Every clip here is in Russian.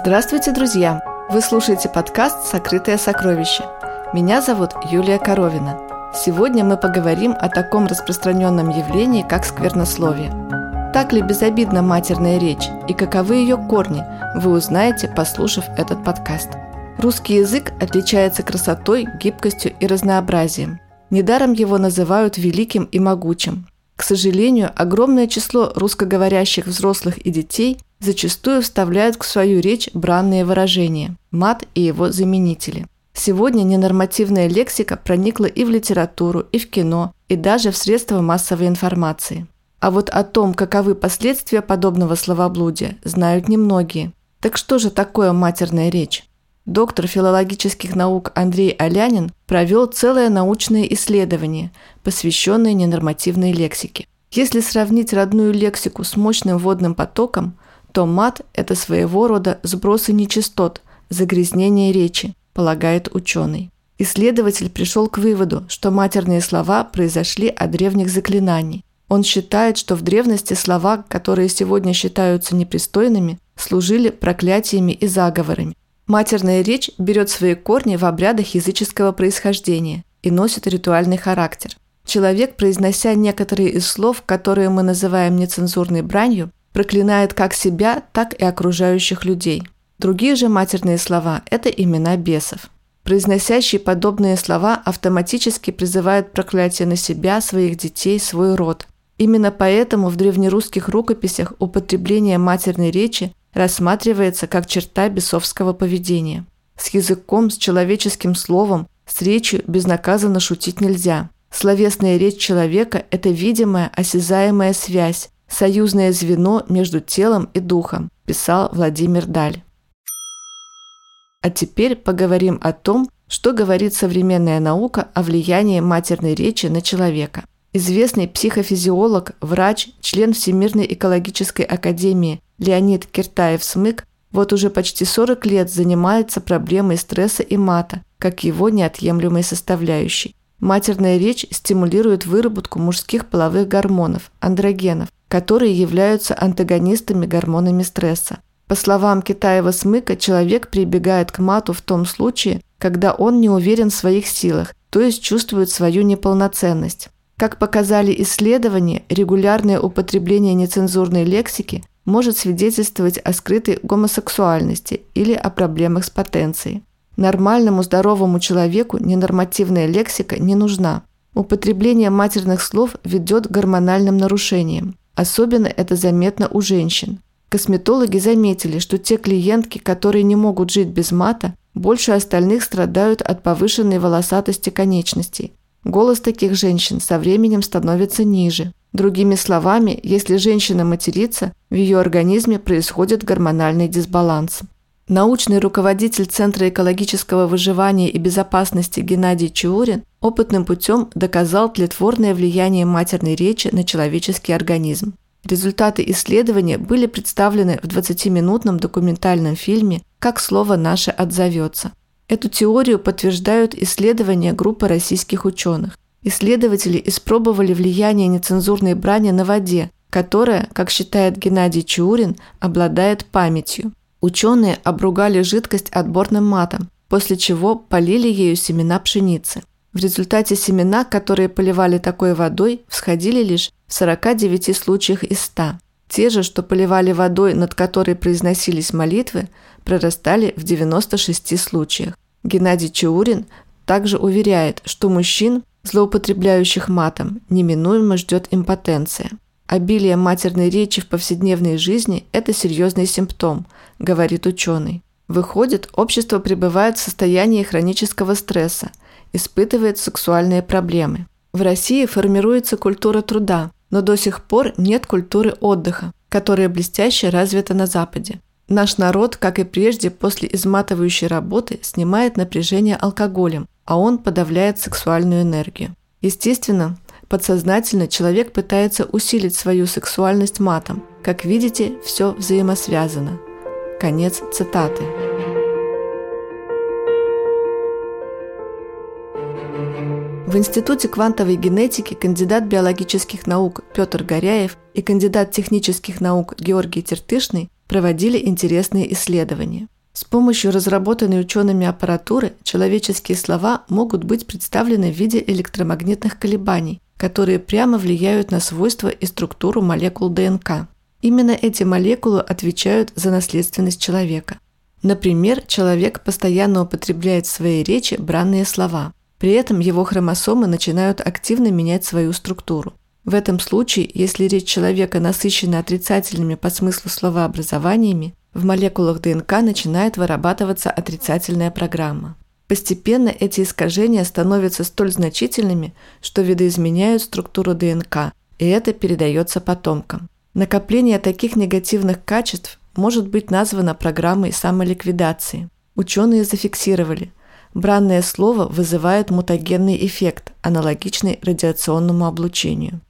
Здравствуйте, друзья! Вы слушаете подкаст «Сокрытое сокровище». Меня зовут Юлия Коровина. Сегодня мы поговорим о таком распространенном явлении, как сквернословие. Так ли безобидна матерная речь и каковы ее корни, вы узнаете, послушав этот подкаст. Русский язык отличается красотой, гибкостью и разнообразием. Недаром его называют великим и могучим. К сожалению, огромное число русскоговорящих взрослых и детей зачастую вставляют в свою речь бранные выражения – мат и его заменители. Сегодня ненормативная лексика проникла и в литературу, и в кино, и даже в средства массовой информации. А вот о том, каковы последствия подобного словоблудия, знают немногие. Так что же такое матерная речь? Доктор филологических наук Андрей Алянин провел целое научное исследование, посвященное ненормативной лексике. Если сравнить родную лексику с мощным водным потоком, то мат – это своего рода сбросы нечистот, загрязнение речи, полагает ученый. Исследователь пришел к выводу, что матерные слова произошли от древних заклинаний. Он считает, что в древности слова, которые сегодня считаются непристойными, служили проклятиями и заговорами. Матерная речь берет свои корни в обрядах языческого происхождения и носит ритуальный характер. Человек, произнося некоторые из слов, которые мы называем нецензурной бранью, проклинает как себя, так и окружающих людей. Другие же матерные слова – это имена бесов. Произносящие подобные слова автоматически призывают проклятие на себя, своих детей, свой род. Именно поэтому в древнерусских рукописях употребление матерной речи рассматривается как черта бесовского поведения. С языком, с человеческим словом, с речью безнаказанно шутить нельзя. Словесная речь человека – это видимая, осязаемая связь, союзное звено между телом и духом, писал Владимир Даль. А теперь поговорим о том, что говорит современная наука о влиянии матерной речи на человека. Известный психофизиолог, врач, член Всемирной экологической академии Леонид Киртаев-Смык вот уже почти 40 лет занимается проблемой стресса и мата, как его неотъемлемой составляющей. Матерная речь стимулирует выработку мужских половых гормонов – андрогенов, которые являются антагонистами гормонами стресса. По словам Китаева-Смыка, человек прибегает к мату в том случае, когда он не уверен в своих силах, то есть чувствует свою неполноценность. Как показали исследования, регулярное употребление нецензурной лексики может свидетельствовать о скрытой гомосексуальности или о проблемах с потенцией. Нормальному здоровому человеку ненормативная лексика не нужна. Употребление матерных слов ведет к гормональным нарушениям. Особенно это заметно у женщин. Косметологи заметили, что те клиентки, которые не могут жить без мата, больше остальных страдают от повышенной волосатости конечностей. Голос таких женщин со временем становится ниже. Другими словами, если женщина матерится, в ее организме происходит гормональный дисбаланс. Научный руководитель Центра экологического выживания и безопасности Геннадий Чаурин опытным путем доказал тлетворное влияние матерной речи на человеческий организм. Результаты исследования были представлены в 20-минутном документальном фильме «Как слово наше отзовется». Эту теорию подтверждают исследования группы российских ученых. Исследователи испробовали влияние нецензурной брани на воде, которая, как считает Геннадий Чаурин, обладает памятью. Ученые обругали жидкость отборным матом, после чего полили ею семена пшеницы. В результате семена, которые поливали такой водой, всходили лишь в 49 случаях из 100. Те же, что поливали водой, над которой произносились молитвы, прорастали в 96 случаях. Геннадий Чаурин также уверяет, что мужчин, злоупотребляющих матом, неминуемо ждет импотенция. Обилие матерной речи в повседневной жизни – это серьезный симптом, говорит ученый. Выходит, общество пребывает в состоянии хронического стресса, испытывает сексуальные проблемы. В России формируется культура труда, но до сих пор нет культуры отдыха, которая блестяще развита на Западе. Наш народ, как и прежде, после изматывающей работы снимает напряжение алкоголем, а он подавляет сексуальную энергию. Естественно, Подсознательно человек пытается усилить свою сексуальность матом. Как видите, все взаимосвязано. Конец цитаты. В Институте квантовой генетики кандидат биологических наук Петр Горяев и кандидат технических наук Георгий Тертышный проводили интересные исследования. С помощью разработанной учеными аппаратуры человеческие слова могут быть представлены в виде электромагнитных колебаний, которые прямо влияют на свойства и структуру молекул ДНК. Именно эти молекулы отвечают за наследственность человека. Например, человек постоянно употребляет в своей речи бранные слова. При этом его хромосомы начинают активно менять свою структуру. В этом случае, если речь человека насыщена отрицательными по смыслу словообразованиями, в молекулах ДНК начинает вырабатываться отрицательная программа. Постепенно эти искажения становятся столь значительными, что видоизменяют структуру ДНК, и это передается потомкам. Накопление таких негативных качеств может быть названо программой самоликвидации. Ученые зафиксировали, бранное слово вызывает мутагенный эффект, аналогичный радиационному облучению.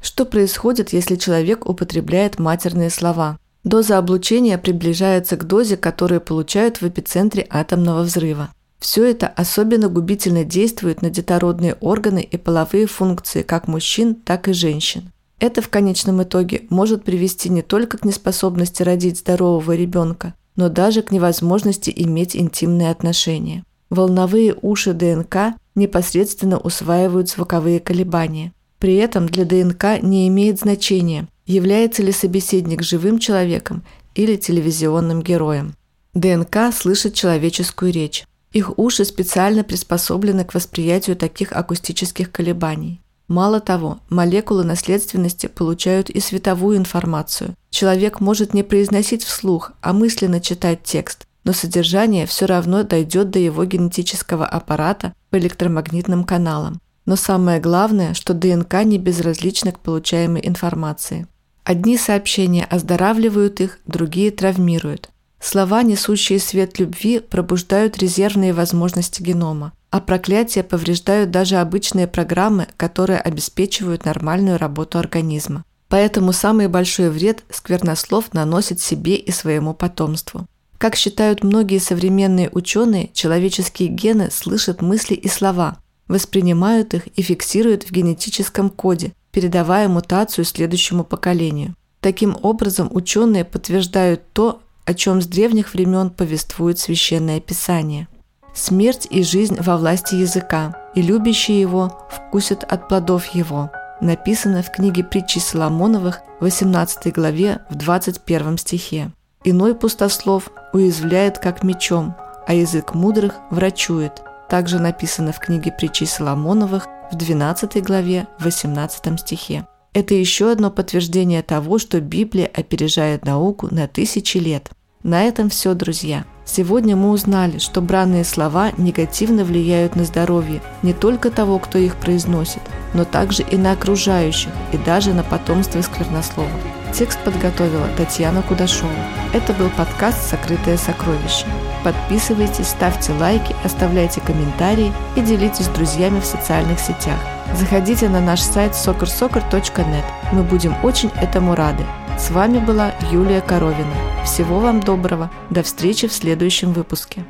Что происходит, если человек употребляет матерные слова? Доза облучения приближается к дозе, которую получают в эпицентре атомного взрыва. Все это особенно губительно действует на детородные органы и половые функции как мужчин, так и женщин. Это в конечном итоге может привести не только к неспособности родить здорового ребенка, но даже к невозможности иметь интимные отношения. Волновые уши ДНК непосредственно усваивают звуковые колебания. При этом для ДНК не имеет значения, является ли собеседник живым человеком или телевизионным героем. ДНК слышит человеческую речь. Их уши специально приспособлены к восприятию таких акустических колебаний. Мало того, молекулы наследственности получают и световую информацию. Человек может не произносить вслух, а мысленно читать текст, но содержание все равно дойдет до его генетического аппарата по электромагнитным каналам. Но самое главное, что ДНК не безразлична к получаемой информации. Одни сообщения оздоравливают их, другие травмируют. Слова, несущие свет любви, пробуждают резервные возможности генома а проклятия повреждают даже обычные программы, которые обеспечивают нормальную работу организма. Поэтому самый большой вред сквернослов наносит себе и своему потомству. Как считают многие современные ученые, человеческие гены слышат мысли и слова, воспринимают их и фиксируют в генетическом коде, передавая мутацию следующему поколению. Таким образом, ученые подтверждают то, о чем с древних времен повествует Священное Писание. Смерть и жизнь во власти языка, и любящие его вкусят от плодов его. Написано в книге притчи Соломоновых, 18 главе, в 21 стихе. Иной пустослов уязвляет как мечом, а язык мудрых врачует. Также написано в книге притчи Соломоновых, в 12 главе, в 18 стихе. Это еще одно подтверждение того, что Библия опережает науку на тысячи лет. На этом все, друзья. Сегодня мы узнали, что бранные слова негативно влияют на здоровье не только того, кто их произносит, но также и на окружающих, и даже на потомство сквернословов. Текст подготовила Татьяна Кудашова. Это был подкаст «Сокрытое сокровище». Подписывайтесь, ставьте лайки, оставляйте комментарии и делитесь с друзьями в социальных сетях. Заходите на наш сайт soccersoccer.net. Мы будем очень этому рады. С вами была Юлия Коровина. Всего вам доброго. До встречи в следующем выпуске.